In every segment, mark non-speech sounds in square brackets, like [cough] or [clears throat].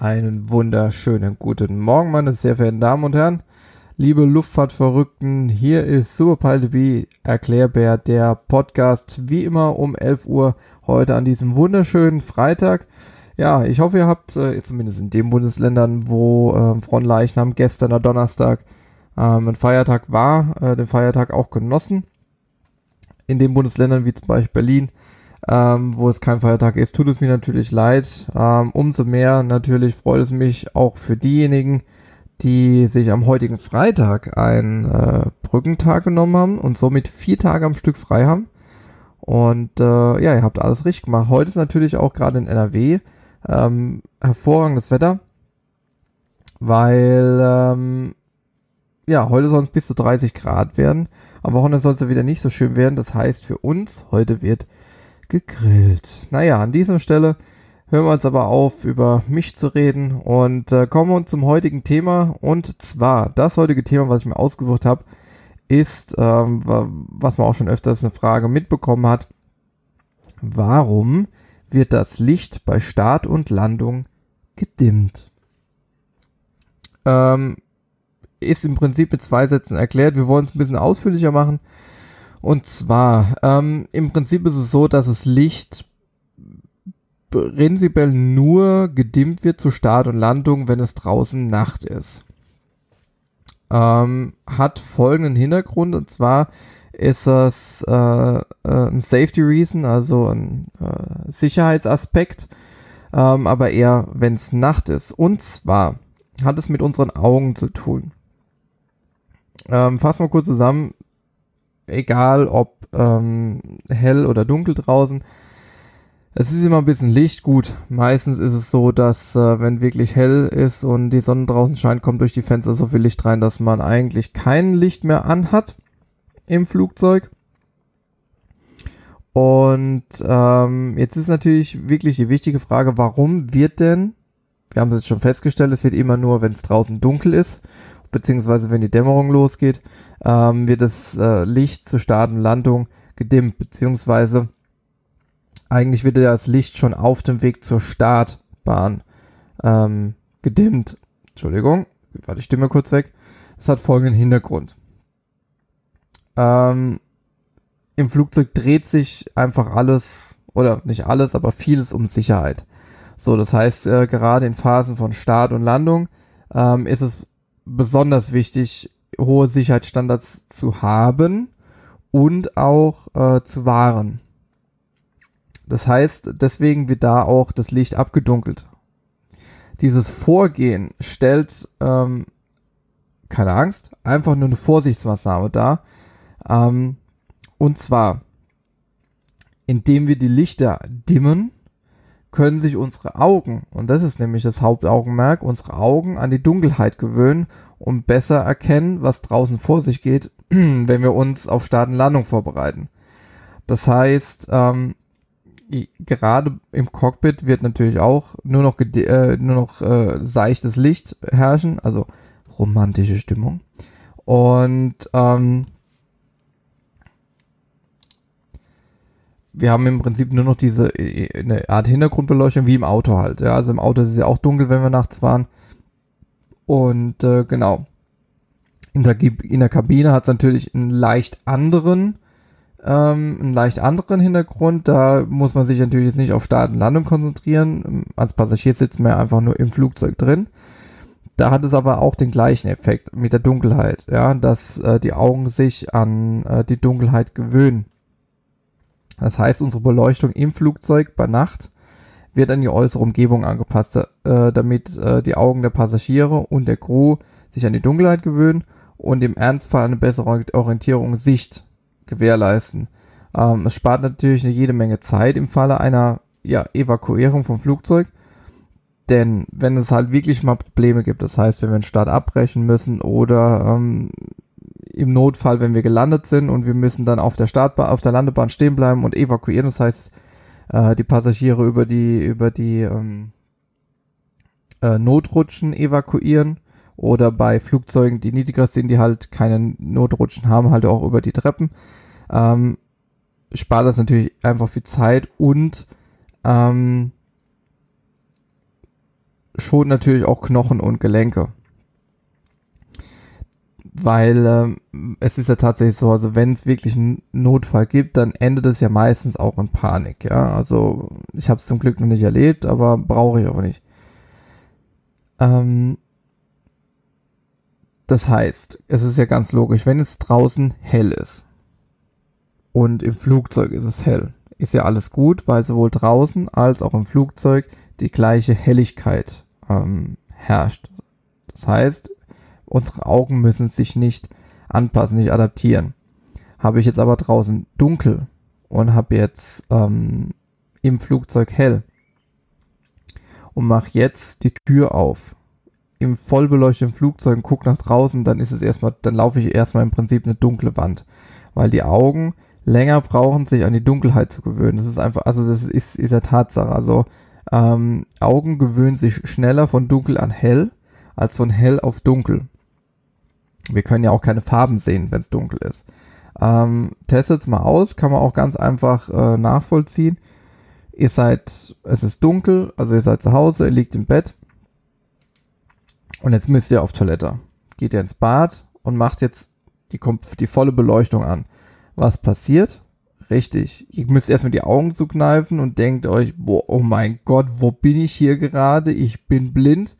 Einen wunderschönen guten Morgen, meine sehr verehrten Damen und Herren. Liebe Luftfahrtverrückten, hier ist SuperPilotB Erklärbär, der Podcast, wie immer um 11 Uhr heute an diesem wunderschönen Freitag. Ja, ich hoffe, ihr habt, äh, zumindest in den Bundesländern, wo äh, Frontleichnam gestern, der Donnerstag, ähm, ein Feiertag war, äh, den Feiertag auch genossen. In den Bundesländern wie zum Beispiel Berlin, ähm, wo es kein Feiertag ist, tut es mir natürlich leid. Ähm, umso mehr natürlich freut es mich auch für diejenigen, die sich am heutigen Freitag einen äh, Brückentag genommen haben und somit vier Tage am Stück frei haben. Und äh, ja, ihr habt alles richtig gemacht. Heute ist natürlich auch gerade in NRW ähm, hervorragendes Wetter, weil ähm, ja, heute soll es bis zu 30 Grad werden. Am Wochenende soll es ja wieder nicht so schön werden. Das heißt für uns, heute wird gegrillt. Naja, an dieser Stelle hören wir uns aber auf, über mich zu reden und äh, kommen zum heutigen Thema. Und zwar, das heutige Thema, was ich mir ausgesucht habe, ist, ähm, was man auch schon öfters eine Frage mitbekommen hat, warum wird das Licht bei Start und Landung gedimmt? Ähm, ist im Prinzip mit zwei Sätzen erklärt. Wir wollen es ein bisschen ausführlicher machen. Und zwar, ähm, im Prinzip ist es so, dass das Licht prinzipiell nur gedimmt wird zu Start und Landung, wenn es draußen Nacht ist. Ähm, hat folgenden Hintergrund und zwar ist das äh, äh, ein Safety Reason, also ein äh, Sicherheitsaspekt, ähm, aber eher wenn es Nacht ist. Und zwar hat es mit unseren Augen zu tun. Ähm, fassen wir kurz zusammen, egal ob ähm, hell oder dunkel draußen, es ist immer ein bisschen Licht. Gut, meistens ist es so, dass äh, wenn wirklich hell ist und die Sonne draußen scheint, kommt durch die Fenster so viel Licht rein, dass man eigentlich kein Licht mehr anhat im Flugzeug. Und ähm, jetzt ist natürlich wirklich die wichtige Frage, warum wird denn, wir haben es jetzt schon festgestellt, es wird immer nur, wenn es draußen dunkel ist, beziehungsweise wenn die Dämmerung losgeht, ähm, wird das äh, Licht zur Start und Landung gedimmt, beziehungsweise eigentlich wird das Licht schon auf dem Weg zur Startbahn ähm, gedimmt. Entschuldigung, war die Stimme kurz weg. Das hat folgenden Hintergrund. Ähm, Im Flugzeug dreht sich einfach alles, oder nicht alles, aber vieles um Sicherheit. So, das heißt, äh, gerade in Phasen von Start und Landung ähm, ist es besonders wichtig, hohe Sicherheitsstandards zu haben und auch äh, zu wahren. Das heißt, deswegen wird da auch das Licht abgedunkelt. Dieses Vorgehen stellt ähm, keine Angst, einfach nur eine Vorsichtsmaßnahme dar. Ähm, und zwar, indem wir die Lichter dimmen, können sich unsere Augen, und das ist nämlich das Hauptaugenmerk, unsere Augen an die Dunkelheit gewöhnen und besser erkennen, was draußen vor sich geht, [clears throat] wenn wir uns auf Start und Landung vorbereiten. Das heißt, ähm, gerade im Cockpit wird natürlich auch nur noch, äh, nur noch äh, seichtes Licht herrschen, also romantische Stimmung. Und ähm, wir haben im Prinzip nur noch diese äh, eine Art Hintergrundbeleuchtung wie im Auto halt. Ja, also im Auto ist es ja auch dunkel, wenn wir nachts fahren. Und äh, genau. In der, in der Kabine hat es natürlich einen leicht anderen ähm, einen leicht anderen Hintergrund. Da muss man sich natürlich jetzt nicht auf Start und Landung konzentrieren. Als Passagier sitzt man ja einfach nur im Flugzeug drin. Da hat es aber auch den gleichen Effekt mit der Dunkelheit, ja, dass äh, die Augen sich an äh, die Dunkelheit gewöhnen. Das heißt, unsere Beleuchtung im Flugzeug bei Nacht wird an die äußere Umgebung angepasst, äh, damit äh, die Augen der Passagiere und der Crew sich an die Dunkelheit gewöhnen und im Ernstfall eine bessere Orientierung Sicht gewährleisten. Ähm, es spart natürlich eine jede Menge Zeit im Falle einer ja, Evakuierung vom Flugzeug. Denn wenn es halt wirklich mal Probleme gibt, das heißt, wenn wir einen Start abbrechen müssen oder ähm, im Notfall, wenn wir gelandet sind und wir müssen dann auf der Startbahn, auf der Landebahn stehen bleiben und evakuieren, das heißt, äh, die Passagiere über die, über die ähm, äh, Notrutschen evakuieren oder bei Flugzeugen, die niedriger sind, die halt keine Notrutschen haben, halt auch über die Treppen ähm, spart das natürlich einfach viel Zeit und ähm, schont natürlich auch Knochen und Gelenke. Weil ähm, es ist ja tatsächlich so, also wenn es wirklich einen Notfall gibt, dann endet es ja meistens auch in Panik. Ja, also ich habe es zum Glück noch nicht erlebt, aber brauche ich auch nicht. Ähm, das heißt, es ist ja ganz logisch, wenn es draußen hell ist und im Flugzeug ist es hell, ist ja alles gut, weil sowohl draußen als auch im Flugzeug die gleiche Helligkeit ähm, herrscht. Das heißt, unsere Augen müssen sich nicht anpassen, nicht adaptieren. Habe ich jetzt aber draußen dunkel und habe jetzt ähm, im Flugzeug hell und mache jetzt die Tür auf im vollbeleuchteten Flugzeug und gucke nach draußen, dann ist es erstmal, dann laufe ich erstmal im Prinzip eine dunkle Wand, weil die Augen länger brauchen, sich an die Dunkelheit zu gewöhnen. Das ist einfach, also das ist, ist ja Tatsache. Also ähm, Augen gewöhnen sich schneller von dunkel an hell als von hell auf dunkel. Wir können ja auch keine Farben sehen, wenn es dunkel ist. Ähm, testet es mal aus, kann man auch ganz einfach äh, nachvollziehen. Ihr seid, es ist dunkel, also ihr seid zu Hause, ihr liegt im Bett und jetzt müsst ihr auf Toilette. Geht ihr ins Bad und macht jetzt die, die volle Beleuchtung an. Was passiert? Richtig. Ihr müsst erstmal die Augen zukneifen und denkt euch, boah, oh mein Gott, wo bin ich hier gerade? Ich bin blind.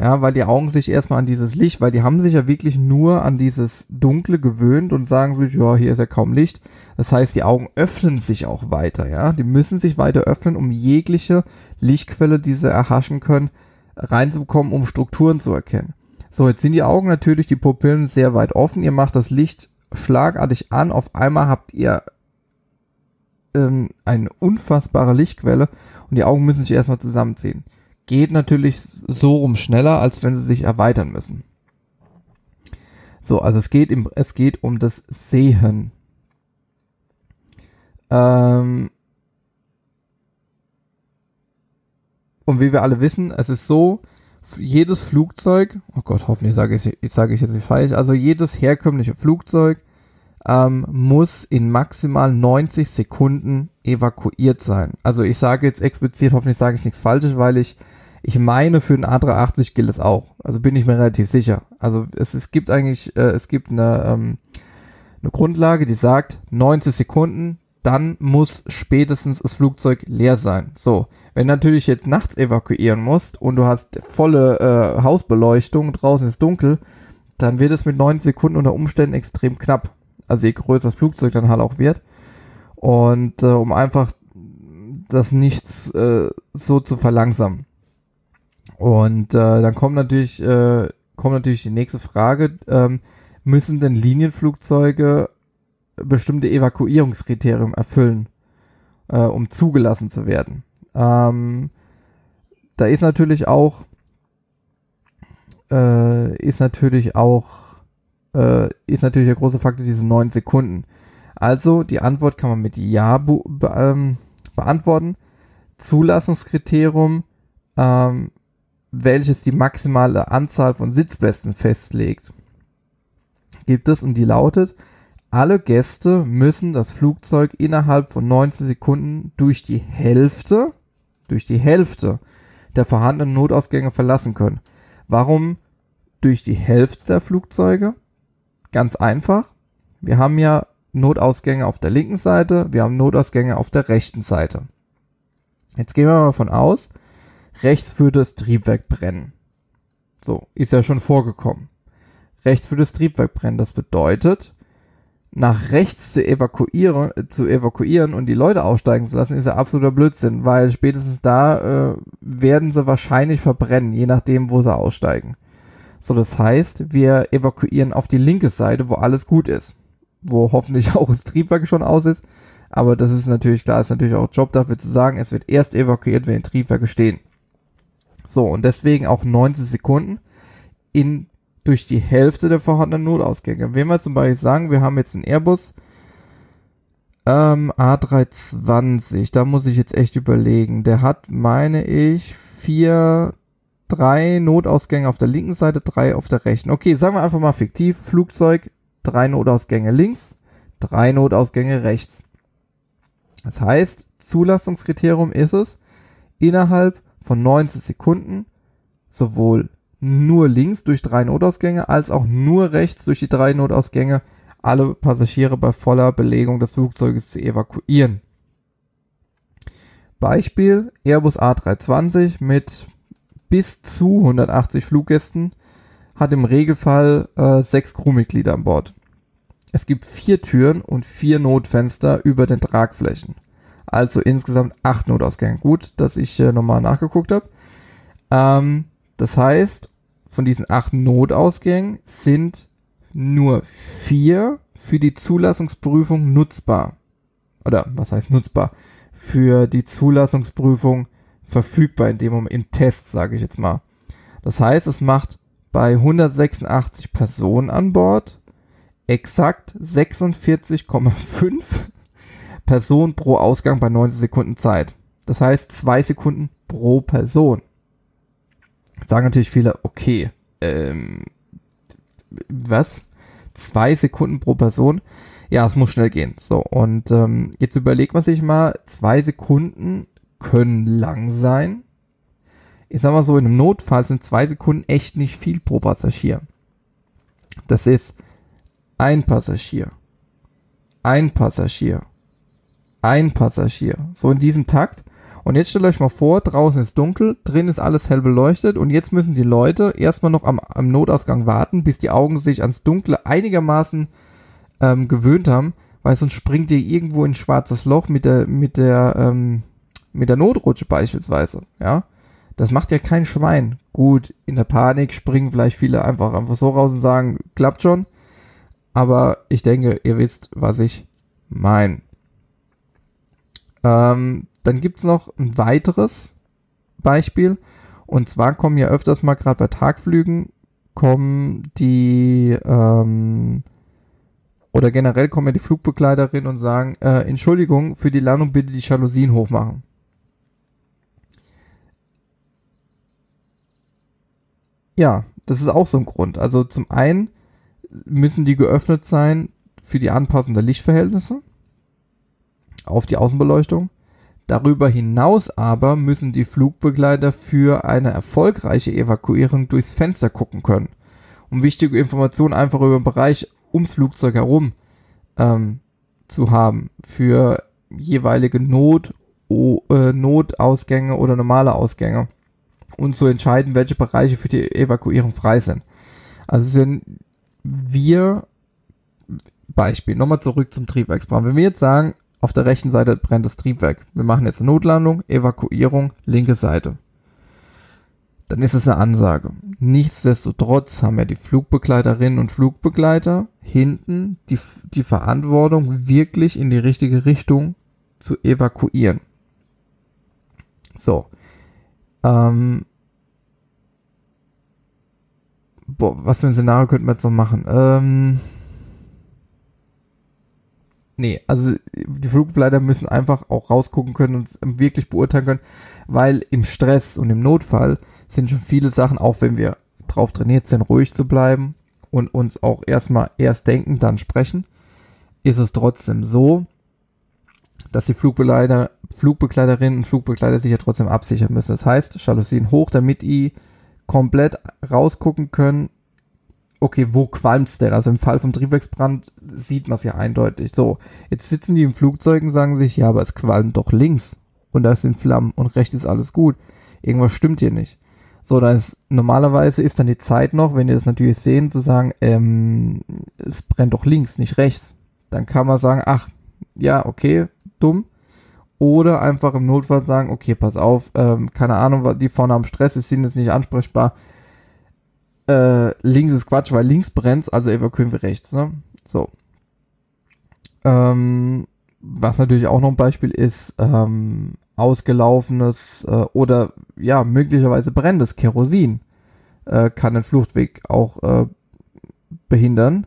Ja, weil die Augen sich erstmal an dieses Licht, weil die haben sich ja wirklich nur an dieses Dunkle gewöhnt und sagen sich, ja, hier ist ja kaum Licht. Das heißt, die Augen öffnen sich auch weiter, ja. Die müssen sich weiter öffnen, um jegliche Lichtquelle, die sie erhaschen können, reinzukommen, um Strukturen zu erkennen. So, jetzt sind die Augen natürlich, die Pupillen sehr weit offen. Ihr macht das Licht schlagartig an. Auf einmal habt ihr ähm, eine unfassbare Lichtquelle und die Augen müssen sich erstmal zusammenziehen. Geht natürlich so rum schneller, als wenn sie sich erweitern müssen. So, also es geht, im, es geht um das Sehen. Ähm und wie wir alle wissen, es ist so, jedes Flugzeug, oh Gott, hoffentlich sage ich, ich sage ich jetzt nicht falsch, also jedes herkömmliche Flugzeug ähm, muss in maximal 90 Sekunden evakuiert sein. Also ich sage jetzt explizit, hoffentlich sage ich nichts Falsches, weil ich ich meine, für den A380 gilt es auch. Also bin ich mir relativ sicher. Also es, es gibt eigentlich, äh, es gibt eine, ähm, eine Grundlage, die sagt 90 Sekunden, dann muss spätestens das Flugzeug leer sein. So, wenn natürlich jetzt nachts evakuieren musst und du hast volle äh, Hausbeleuchtung, draußen ist dunkel, dann wird es mit 90 Sekunden unter Umständen extrem knapp. Also je größer das Flugzeug dann halt auch wird. Und äh, um einfach das nichts äh, so zu verlangsamen. Und äh, dann kommt natürlich, äh, kommt natürlich die nächste Frage, ähm, müssen denn Linienflugzeuge bestimmte Evakuierungskriterien erfüllen, äh, um zugelassen zu werden? Ähm, da ist natürlich auch, äh, ist natürlich auch äh, ist natürlich der große Faktor diese neun Sekunden. Also die Antwort kann man mit Ja be ähm, beantworten. Zulassungskriterium, ähm, welches die maximale Anzahl von Sitzplätzen festlegt, gibt es und die lautet, alle Gäste müssen das Flugzeug innerhalb von 90 Sekunden durch die Hälfte, durch die Hälfte der vorhandenen Notausgänge verlassen können. Warum durch die Hälfte der Flugzeuge? Ganz einfach. Wir haben ja Notausgänge auf der linken Seite, wir haben Notausgänge auf der rechten Seite. Jetzt gehen wir mal von aus, rechts würde das Triebwerk brennen. So, ist ja schon vorgekommen. Rechts würde das Triebwerk brennen. Das bedeutet, nach rechts zu evakuieren, äh, zu evakuieren und die Leute aussteigen zu lassen, ist ja absoluter Blödsinn, weil spätestens da äh, werden sie wahrscheinlich verbrennen, je nachdem, wo sie aussteigen. So, das heißt, wir evakuieren auf die linke Seite, wo alles gut ist. Wo hoffentlich [laughs] auch das Triebwerk schon aus ist. Aber das ist natürlich klar, ist natürlich auch Job dafür zu sagen, es wird erst evakuiert, wenn die Triebwerke stehen. So, und deswegen auch 90 Sekunden in, durch die Hälfte der vorhandenen Notausgänge. Wenn wir zum Beispiel sagen, wir haben jetzt einen Airbus ähm, A320, da muss ich jetzt echt überlegen. Der hat, meine ich, vier drei Notausgänge auf der linken Seite, drei auf der rechten. Okay, sagen wir einfach mal fiktiv, Flugzeug, drei Notausgänge links, drei Notausgänge rechts. Das heißt, Zulassungskriterium ist es, innerhalb von 90 Sekunden sowohl nur links durch drei Notausgänge als auch nur rechts durch die drei Notausgänge alle Passagiere bei voller Belegung des Flugzeuges zu evakuieren. Beispiel Airbus A320 mit bis zu 180 Fluggästen hat im Regelfall äh, sechs Crewmitglieder an Bord. Es gibt vier Türen und vier Notfenster über den Tragflächen. Also insgesamt acht Notausgänge. Gut, dass ich äh, nochmal nachgeguckt habe. Ähm, das heißt, von diesen acht Notausgängen sind nur vier für die Zulassungsprüfung nutzbar. Oder was heißt nutzbar? Für die Zulassungsprüfung verfügbar in dem Moment, im Test, sage ich jetzt mal. Das heißt, es macht bei 186 Personen an Bord exakt 46,5 Personen pro Ausgang bei 90 Sekunden Zeit. Das heißt, zwei Sekunden pro Person sagen natürlich viele, okay, ähm, was? Zwei Sekunden pro Person? Ja, es muss schnell gehen. So, und ähm, jetzt überlegt man sich mal, zwei Sekunden können lang sein. Ich sag mal so, in einem Notfall sind zwei Sekunden echt nicht viel pro Passagier. Das ist ein Passagier, ein Passagier, ein Passagier. So in diesem Takt. Und jetzt stellt euch mal vor, draußen ist dunkel, drin ist alles hell beleuchtet und jetzt müssen die Leute erstmal noch am, am Notausgang warten, bis die Augen sich ans Dunkle einigermaßen ähm, gewöhnt haben, weil sonst springt ihr irgendwo in ein schwarzes Loch mit der, mit der, ähm, mit der Notrutsche beispielsweise, ja. Das macht ja kein Schwein. Gut, in der Panik springen vielleicht viele einfach einfach so raus und sagen, klappt schon. Aber ich denke, ihr wisst, was ich meine. Ähm, dann gibt's noch ein weiteres Beispiel. Und zwar kommen ja öfters mal gerade bei Tagflügen, kommen die, ähm, oder generell kommen ja die Flugbegleiterinnen und sagen, äh, Entschuldigung, für die Landung bitte die Jalousien hochmachen. Ja, das ist auch so ein Grund. Also zum einen müssen die geöffnet sein für die Anpassung der Lichtverhältnisse auf die Außenbeleuchtung. Darüber hinaus aber müssen die Flugbegleiter für eine erfolgreiche Evakuierung durchs Fenster gucken können, um wichtige Informationen einfach über den Bereich ums Flugzeug herum ähm, zu haben für jeweilige Not, o, äh, Notausgänge oder normale Ausgänge und zu entscheiden, welche Bereiche für die Evakuierung frei sind. Also sind wir Beispiel, nochmal zurück zum Triebwerksbrand. Wenn wir jetzt sagen, auf der rechten Seite brennt das Triebwerk. Wir machen jetzt Notlandung, Evakuierung, linke Seite. Dann ist es eine Ansage. Nichtsdestotrotz haben ja die Flugbegleiterinnen und Flugbegleiter hinten die, die Verantwortung, wirklich in die richtige Richtung zu evakuieren. So. Ähm, boah, was für ein Szenario könnten wir jetzt noch machen? Ähm, Nee, also die Flugbegleiter müssen einfach auch rausgucken können und wirklich beurteilen können, weil im Stress und im Notfall sind schon viele Sachen, auch wenn wir drauf trainiert sind, ruhig zu bleiben und uns auch erstmal erst denken, dann sprechen, ist es trotzdem so, dass die Flugbegleiter, Flugbegleiterinnen und Flugbegleiter sich ja trotzdem absichern müssen. Das heißt, Jalousien hoch, damit die komplett rausgucken können, okay, wo qualmt's denn? Also im Fall vom Triebwerksbrand sieht man es ja eindeutig. So, jetzt sitzen die im Flugzeug und sagen sich, ja, aber es qualmt doch links und da sind Flammen und rechts ist alles gut. Irgendwas stimmt hier nicht. So, dann ist, normalerweise ist dann die Zeit noch, wenn ihr das natürlich sehen, zu sagen, ähm, es brennt doch links, nicht rechts. Dann kann man sagen, ach, ja, okay, dumm. Oder einfach im Notfall sagen, okay, pass auf, ähm, keine Ahnung, die vorne am Stress ist, sind jetzt nicht ansprechbar äh, links ist Quatsch, weil links brennt, also evakuieren wir rechts, ne? So. Ähm, was natürlich auch noch ein Beispiel ist, ähm, ausgelaufenes äh, oder ja, möglicherweise brennendes Kerosin äh, kann den Fluchtweg auch äh, behindern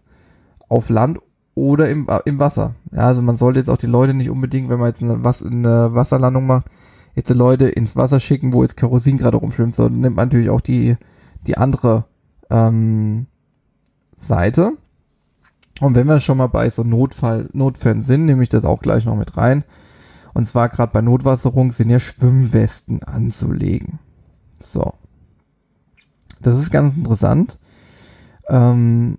auf Land oder im, äh, im Wasser. Ja, also man sollte jetzt auch die Leute nicht unbedingt, wenn man jetzt eine, Was eine Wasserlandung macht, jetzt die Leute ins Wasser schicken, wo jetzt Kerosin gerade rumschwimmt, sondern nimmt man natürlich auch die, die andere ähm, Seite. Und wenn wir schon mal bei so Notfall, Notfällen sind, nehme ich das auch gleich noch mit rein. Und zwar gerade bei Notwasserung sind ja Schwimmwesten anzulegen. So. Das ist ganz interessant. Ähm,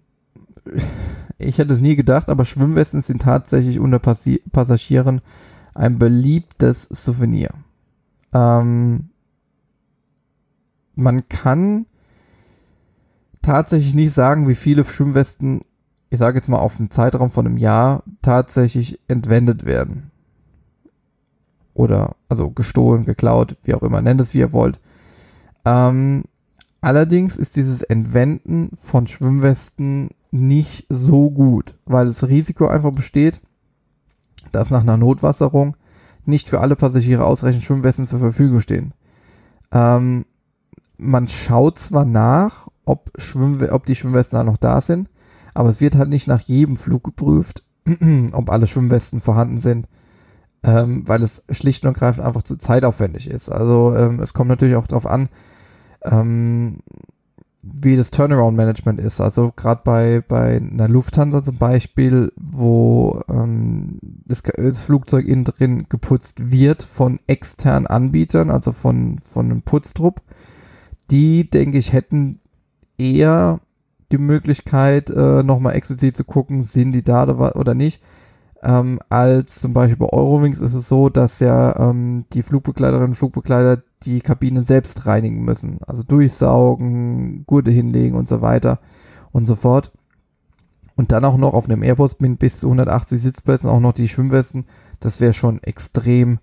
ich hätte es nie gedacht, aber Schwimmwesten sind tatsächlich unter Passi Passagieren ein beliebtes Souvenir. Ähm, man kann tatsächlich nicht sagen, wie viele Schwimmwesten, ich sage jetzt mal auf einen Zeitraum von einem Jahr, tatsächlich entwendet werden. Oder, also gestohlen, geklaut, wie auch immer, nennt es wie ihr wollt. Ähm, allerdings ist dieses Entwenden von Schwimmwesten nicht so gut, weil das Risiko einfach besteht, dass nach einer Notwasserung nicht für alle Passagiere ausreichend Schwimmwesten zur Verfügung stehen. Ähm, man schaut zwar nach, ob, Schwimmwe ob die Schwimmwesten da noch da sind, aber es wird halt nicht nach jedem Flug geprüft, [clears throat] ob alle Schwimmwesten vorhanden sind, ähm, weil es schlicht und ergreifend einfach zu zeitaufwendig ist. Also ähm, es kommt natürlich auch darauf an, ähm, wie das Turnaround-Management ist. Also gerade bei, bei einer Lufthansa zum Beispiel, wo ähm, das, das, Flugzeug innen drin geputzt wird von externen Anbietern, also von, von einem Putztrupp, die, denke ich, hätten eher die Möglichkeit, äh, nochmal explizit zu gucken, sind die da oder nicht. Ähm, als zum Beispiel bei Eurowings ist es so, dass ja ähm, die Flugbegleiterinnen und Flugbegleiter die Kabine selbst reinigen müssen. Also durchsaugen, Gurte hinlegen und so weiter und so fort. Und dann auch noch auf einem Airbus mit bis zu 180 Sitzplätzen auch noch die Schwimmwesten. Das wäre schon extrem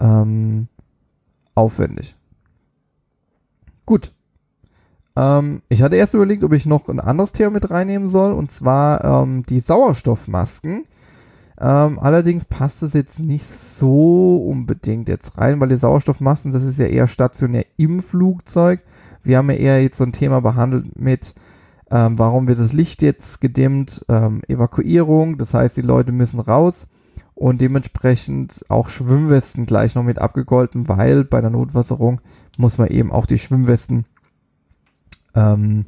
ähm, aufwendig. Gut. Ähm, ich hatte erst überlegt, ob ich noch ein anderes Thema mit reinnehmen soll, und zwar ähm, die Sauerstoffmasken. Ähm, allerdings passt es jetzt nicht so unbedingt jetzt rein, weil die Sauerstoffmasken, das ist ja eher stationär im Flugzeug. Wir haben ja eher jetzt so ein Thema behandelt mit, ähm, warum wird das Licht jetzt gedimmt, ähm, Evakuierung, das heißt, die Leute müssen raus und dementsprechend auch Schwimmwesten gleich noch mit abgegolten, weil bei der Notwasserung muss man eben auch die Schwimmwesten ähm,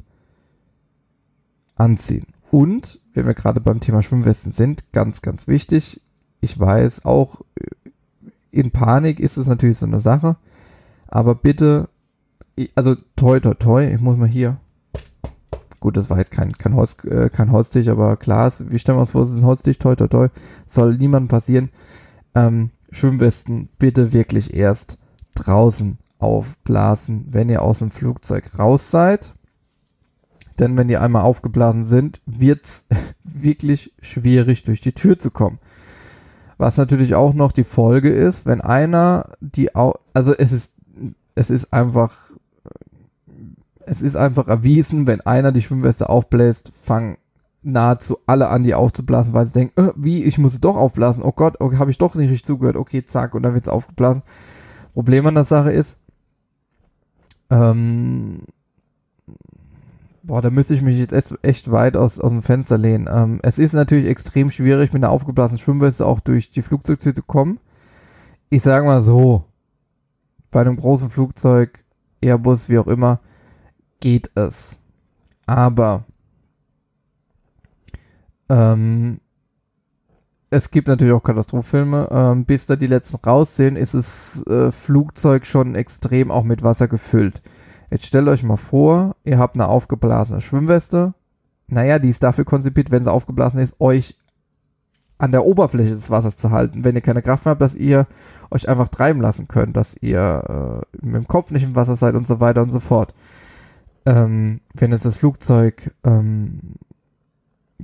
anziehen. Und, wenn wir gerade beim Thema Schwimmwesten sind, ganz, ganz wichtig, ich weiß, auch äh, in Panik ist es natürlich so eine Sache, aber bitte, also toi, toi, toi, ich muss mal hier, gut, das war jetzt kein, kein, Holz, äh, kein Holztisch, aber klar, wie stellen wir uns vor, es ist ein Holztisch, toi, toi, toi, soll niemandem passieren, ähm, Schwimmwesten bitte wirklich erst draußen aufblasen, wenn ihr aus dem Flugzeug raus seid. Denn wenn die einmal aufgeblasen sind, wird's [laughs] wirklich schwierig, durch die Tür zu kommen. Was natürlich auch noch die Folge ist, wenn einer die, Au also es ist, es ist einfach, es ist einfach erwiesen, wenn einer die Schwimmweste aufbläst, fangen nahezu alle an, die aufzublasen, weil sie denken, äh, wie, ich muss doch aufblasen, oh Gott, okay, habe ich doch nicht richtig zugehört, okay, zack, und dann wird's aufgeblasen. Problem an der Sache ist, ähm, boah, da müsste ich mich jetzt echt weit aus, aus dem Fenster lehnen. Ähm, es ist natürlich extrem schwierig, mit einer aufgeblasenen Schwimmweste auch durch die Flugzeugtür zu kommen. Ich sage mal so, bei einem großen Flugzeug, Airbus, wie auch immer, geht es. Aber ähm, es gibt natürlich auch Katastrophenfilme. Ähm, bis da die letzten raussehen, ist das äh, Flugzeug schon extrem auch mit Wasser gefüllt. Jetzt stellt euch mal vor, ihr habt eine aufgeblasene Schwimmweste. Naja, die ist dafür konzipiert, wenn sie aufgeblasen ist, euch an der Oberfläche des Wassers zu halten, wenn ihr keine Kraft mehr habt, dass ihr euch einfach treiben lassen könnt, dass ihr äh, mit dem Kopf nicht im Wasser seid und so weiter und so fort. Ähm, wenn jetzt das Flugzeug ähm,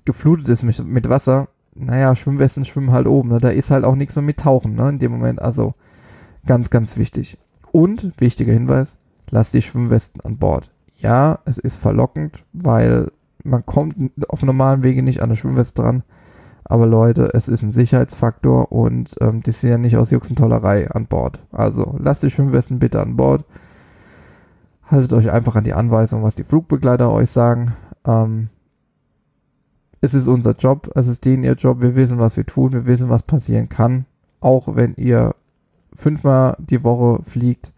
geflutet ist mit, mit Wasser, naja, Schwimmwesten schwimmen halt oben, ne? da ist halt auch nichts mehr mit Tauchen, ne, in dem Moment, also ganz, ganz wichtig. Und, wichtiger Hinweis, lasst die Schwimmwesten an Bord. Ja, es ist verlockend, weil man kommt auf normalen Wege nicht an eine Schwimmweste dran, aber Leute, es ist ein Sicherheitsfaktor und ähm, die sind ja nicht aus Juxentollerei an Bord. Also lasst die Schwimmwesten bitte an Bord. Haltet euch einfach an die Anweisung, was die Flugbegleiter euch sagen. Ähm, es ist unser Job, es ist denen ihr Job, wir wissen, was wir tun, wir wissen, was passieren kann. Auch wenn ihr fünfmal die Woche fliegt,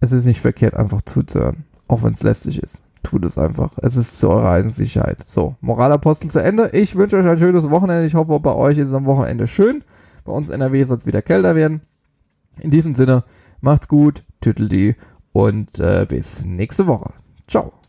es ist nicht verkehrt, einfach zuzuhören. Auch wenn es lästig ist. Tut es einfach. Es ist zu eurer Eisensicherheit. So, Moralapostel zu Ende. Ich wünsche euch ein schönes Wochenende. Ich hoffe, bei euch ist es am Wochenende schön. Bei uns in NRW soll es wieder kälter werden. In diesem Sinne, macht's gut, tüttel die und äh, bis nächste Woche. Ciao.